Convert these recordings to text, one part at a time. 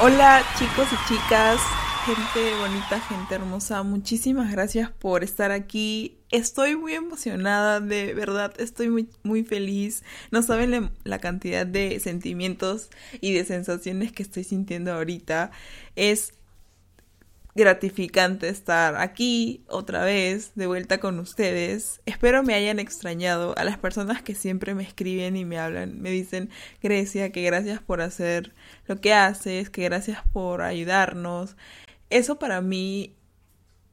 Hola chicos y chicas, gente bonita, gente hermosa, muchísimas gracias por estar aquí. Estoy muy emocionada, de verdad, estoy muy, feliz. No saben la cantidad de sentimientos y de sensaciones que estoy sintiendo ahorita. Es gratificante estar aquí otra vez de vuelta con ustedes. Espero me hayan extrañado a las personas que siempre me escriben y me hablan, me dicen, Grecia, que gracias por hacer lo que haces, que gracias por ayudarnos. Eso para mí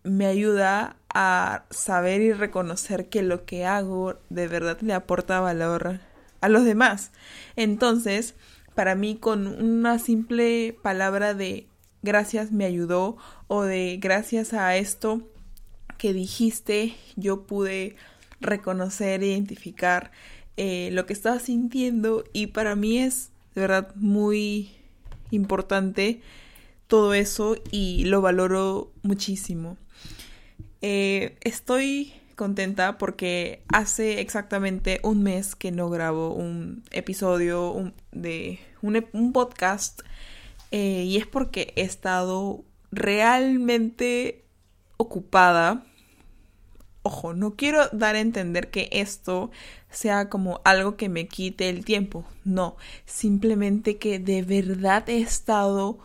me ayuda a saber y reconocer que lo que hago de verdad le aporta valor a los demás. Entonces, para mí con una simple palabra de gracias me ayudó o de gracias a esto que dijiste yo pude reconocer, identificar eh, lo que estaba sintiendo y para mí es de verdad muy importante todo eso y lo valoro muchísimo. Eh, estoy contenta porque hace exactamente un mes que no grabo un episodio de un podcast eh, y es porque he estado realmente ocupada. Ojo, no quiero dar a entender que esto sea como algo que me quite el tiempo. No, simplemente que de verdad he estado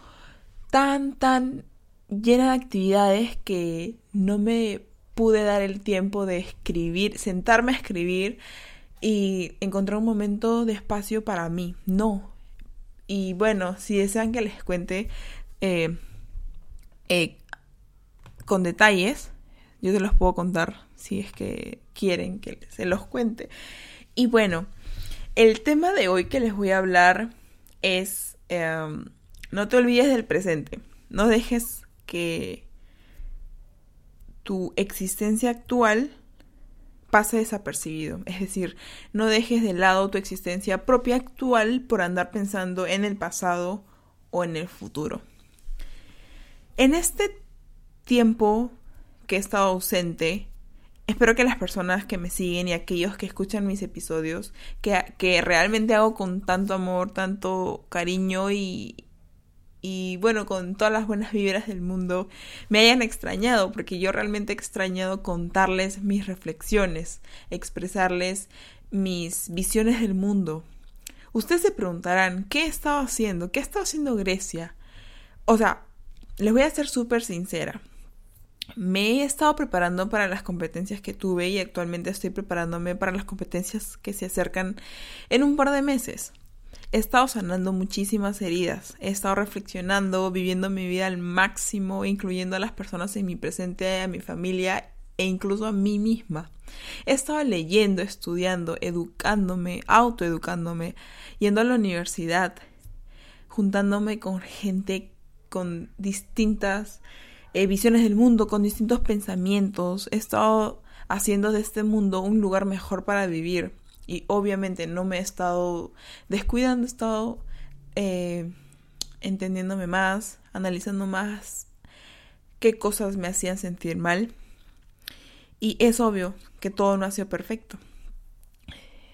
tan, tan llena de actividades que no me pude dar el tiempo de escribir, sentarme a escribir y encontrar un momento de espacio para mí. No, y bueno, si desean que les cuente eh, eh, con detalles, yo se los puedo contar si es que quieren que se los cuente. Y bueno, el tema de hoy que les voy a hablar es, em, no te olvides del presente, no dejes que tu existencia actual pase desapercibido. Es decir, no dejes de lado tu existencia propia actual por andar pensando en el pasado o en el futuro. En este tiempo que he estado ausente, espero que las personas que me siguen y aquellos que escuchan mis episodios, que, que realmente hago con tanto amor, tanto cariño y, y bueno, con todas las buenas vibras del mundo, me hayan extrañado, porque yo realmente he extrañado contarles mis reflexiones, expresarles mis visiones del mundo. Ustedes se preguntarán, ¿qué he estado haciendo? ¿Qué ha estado haciendo Grecia? O sea, les voy a ser súper sincera. Me he estado preparando para las competencias que tuve y actualmente estoy preparándome para las competencias que se acercan en un par de meses. He estado sanando muchísimas heridas, he estado reflexionando, viviendo mi vida al máximo, incluyendo a las personas en mi presente, a mi familia e incluso a mí misma. He estado leyendo, estudiando, educándome, autoeducándome, yendo a la universidad, juntándome con gente con distintas eh, visiones del mundo, con distintos pensamientos. He estado haciendo de este mundo un lugar mejor para vivir y obviamente no me he estado descuidando, he estado eh, entendiéndome más, analizando más qué cosas me hacían sentir mal. Y es obvio que todo no ha sido perfecto.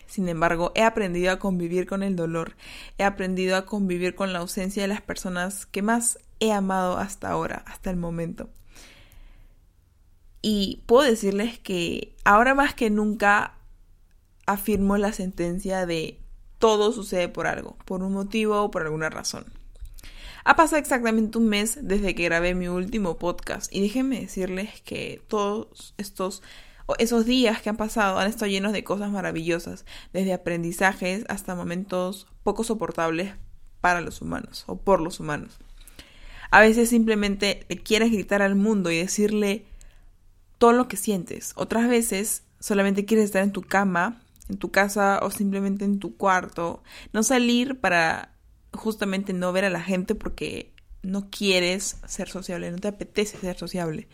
Sin embargo, he aprendido a convivir con el dolor, he aprendido a convivir con la ausencia de las personas que más he amado hasta ahora, hasta el momento. Y puedo decirles que ahora más que nunca afirmo la sentencia de todo sucede por algo, por un motivo o por alguna razón. Ha pasado exactamente un mes desde que grabé mi último podcast y déjenme decirles que todos estos esos días que han pasado han estado llenos de cosas maravillosas, desde aprendizajes hasta momentos poco soportables para los humanos o por los humanos. A veces simplemente le quieres gritar al mundo y decirle todo lo que sientes. Otras veces solamente quieres estar en tu cama en tu casa o simplemente en tu cuarto. No salir para justamente no ver a la gente porque no quieres ser sociable, no te apetece ser sociable.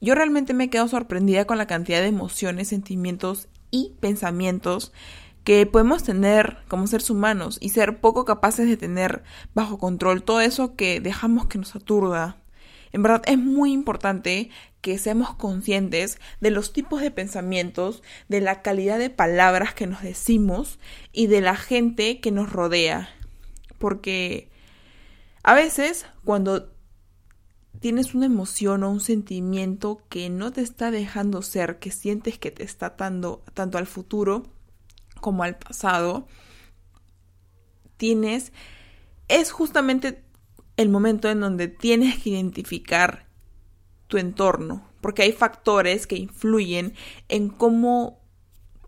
Yo realmente me he quedado sorprendida con la cantidad de emociones, sentimientos y pensamientos que podemos tener como seres humanos y ser poco capaces de tener bajo control todo eso que dejamos que nos aturda. En verdad es muy importante que seamos conscientes de los tipos de pensamientos, de la calidad de palabras que nos decimos y de la gente que nos rodea. Porque A veces, cuando tienes una emoción o un sentimiento que no te está dejando ser, que sientes que te está atando tanto al futuro como al pasado, tienes, es justamente el momento en donde tienes que identificar tu entorno, porque hay factores que influyen en cómo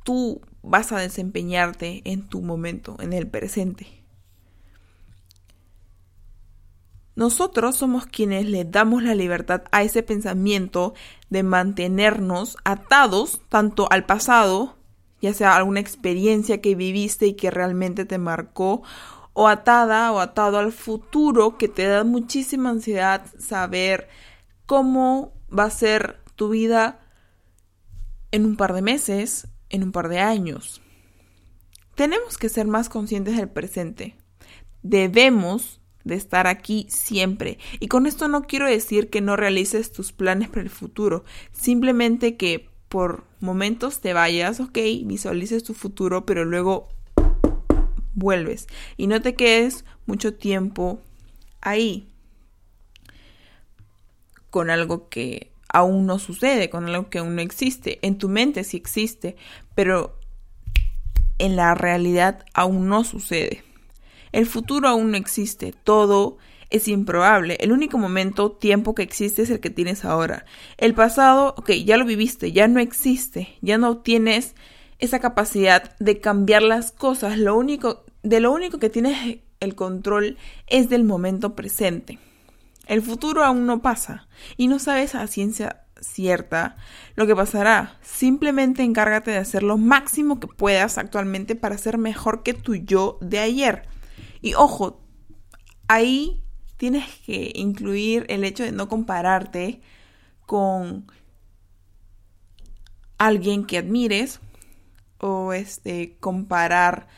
tú vas a desempeñarte en tu momento, en el presente. Nosotros somos quienes le damos la libertad a ese pensamiento de mantenernos atados tanto al pasado, ya sea alguna experiencia que viviste y que realmente te marcó, o atada o atado al futuro que te da muchísima ansiedad saber cómo va a ser tu vida en un par de meses, en un par de años. Tenemos que ser más conscientes del presente. Debemos de estar aquí siempre. Y con esto no quiero decir que no realices tus planes para el futuro, simplemente que por momentos te vayas, ok, visualices tu futuro, pero luego vuelves y no te quedes mucho tiempo ahí con algo que aún no sucede, con algo que aún no existe. En tu mente sí existe, pero en la realidad aún no sucede. El futuro aún no existe, todo es improbable. El único momento, tiempo que existe es el que tienes ahora. El pasado, ok, ya lo viviste, ya no existe, ya no tienes esa capacidad de cambiar las cosas. Lo único, de lo único que tienes el control es del momento presente. El futuro aún no pasa y no sabes a ciencia cierta lo que pasará. Simplemente encárgate de hacer lo máximo que puedas actualmente para ser mejor que tu yo de ayer. Y ojo, ahí tienes que incluir el hecho de no compararte con alguien que admires o este comparar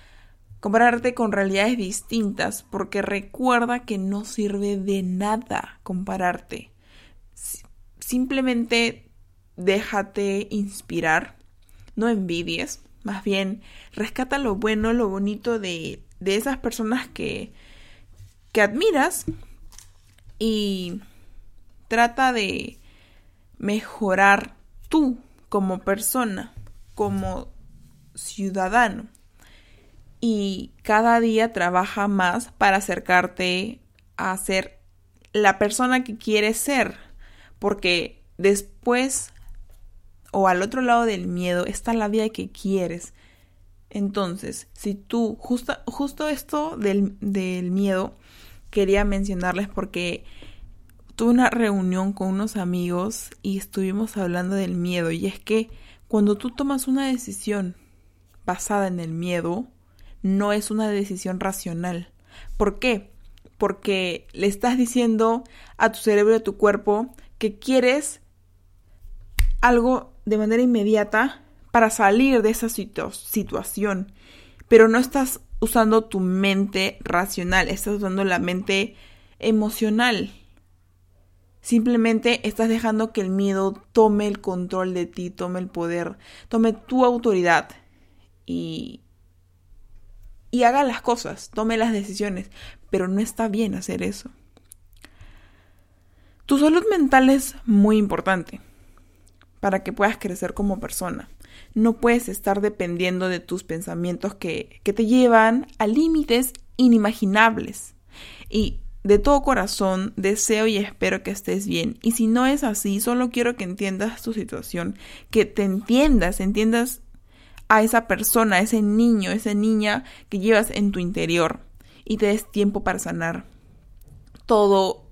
compararte con realidades distintas porque recuerda que no sirve de nada compararte. Simplemente déjate inspirar, no envidies, más bien rescata lo bueno, lo bonito de de esas personas que, que admiras y trata de mejorar tú como persona, como ciudadano. Y cada día trabaja más para acercarte a ser la persona que quieres ser. Porque después o al otro lado del miedo está la vida que quieres. Entonces, si tú, justo, justo esto del, del miedo, quería mencionarles porque tuve una reunión con unos amigos y estuvimos hablando del miedo. Y es que cuando tú tomas una decisión basada en el miedo, no es una decisión racional. ¿Por qué? Porque le estás diciendo a tu cerebro y a tu cuerpo que quieres algo de manera inmediata para salir de esa situación, pero no estás usando tu mente racional, estás usando la mente emocional. Simplemente estás dejando que el miedo tome el control de ti, tome el poder, tome tu autoridad y, y haga las cosas, tome las decisiones, pero no está bien hacer eso. Tu salud mental es muy importante para que puedas crecer como persona. No puedes estar dependiendo de tus pensamientos que, que te llevan a límites inimaginables. Y de todo corazón deseo y espero que estés bien. Y si no es así, solo quiero que entiendas tu situación, que te entiendas, entiendas a esa persona, a ese niño, a esa niña que llevas en tu interior y te des tiempo para sanar. Todo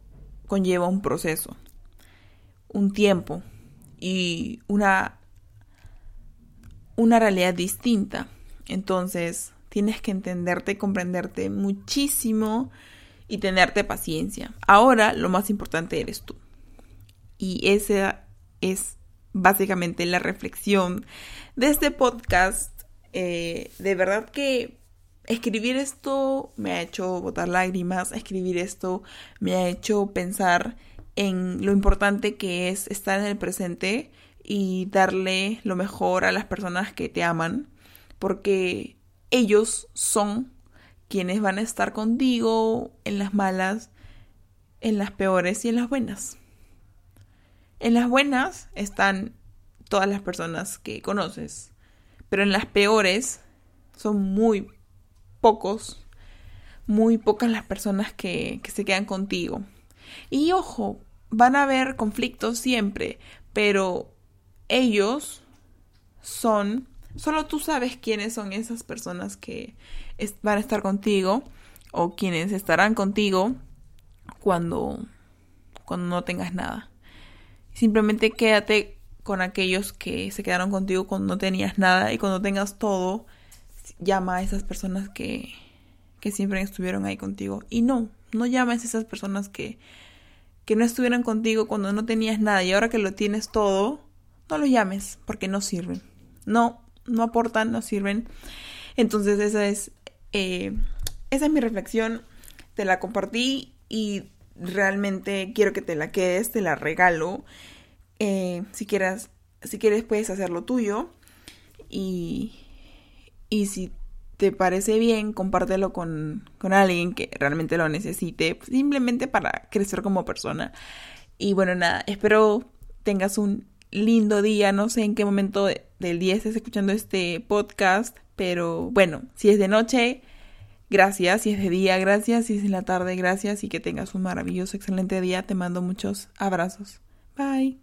conlleva un proceso, un tiempo y una una realidad distinta. Entonces, tienes que entenderte comprenderte muchísimo y tenerte paciencia. Ahora, lo más importante eres tú. Y esa es básicamente la reflexión de este podcast. Eh, de verdad que escribir esto me ha hecho botar lágrimas, escribir esto me ha hecho pensar en lo importante que es estar en el presente y darle lo mejor a las personas que te aman, porque ellos son quienes van a estar contigo en las malas, en las peores y en las buenas. En las buenas están todas las personas que conoces, pero en las peores son muy pocos, muy pocas las personas que, se quedan contigo. Y ojo, van a haber conflictos siempre, pero ellos son, solo tú sabes quiénes son esas personas que van a estar contigo o quienes estarán contigo cuando, cuando no tengas nada. Simplemente quédate con aquellos que se quedaron contigo cuando no tenías nada y cuando tengas todo, llama a esas personas que, que siempre estuvieron ahí contigo. Y no, no llames a esas personas que, que no estuvieron contigo cuando no tenías nada y ahora que lo tienes todo, no los llames porque no sirven. No, no aportan, no sirven. Entonces esa es, eh, esa es mi reflexión. Te la compartí y realmente quiero que te la quedes, te la regalo. Eh, si quieras, si quieres puedes hacerlo tuyo. Y, y si te parece bien, compártelo con, con alguien que realmente lo necesite, simplemente para crecer como persona. Y bueno, nada, espero tengas un lindo día, no sé en qué momento del día estés escuchando este podcast, pero bueno, si es de noche, gracias, si es de día, gracias, si es en la tarde, gracias y que tengas un maravilloso, excelente día. Te mando muchos abrazos. Bye.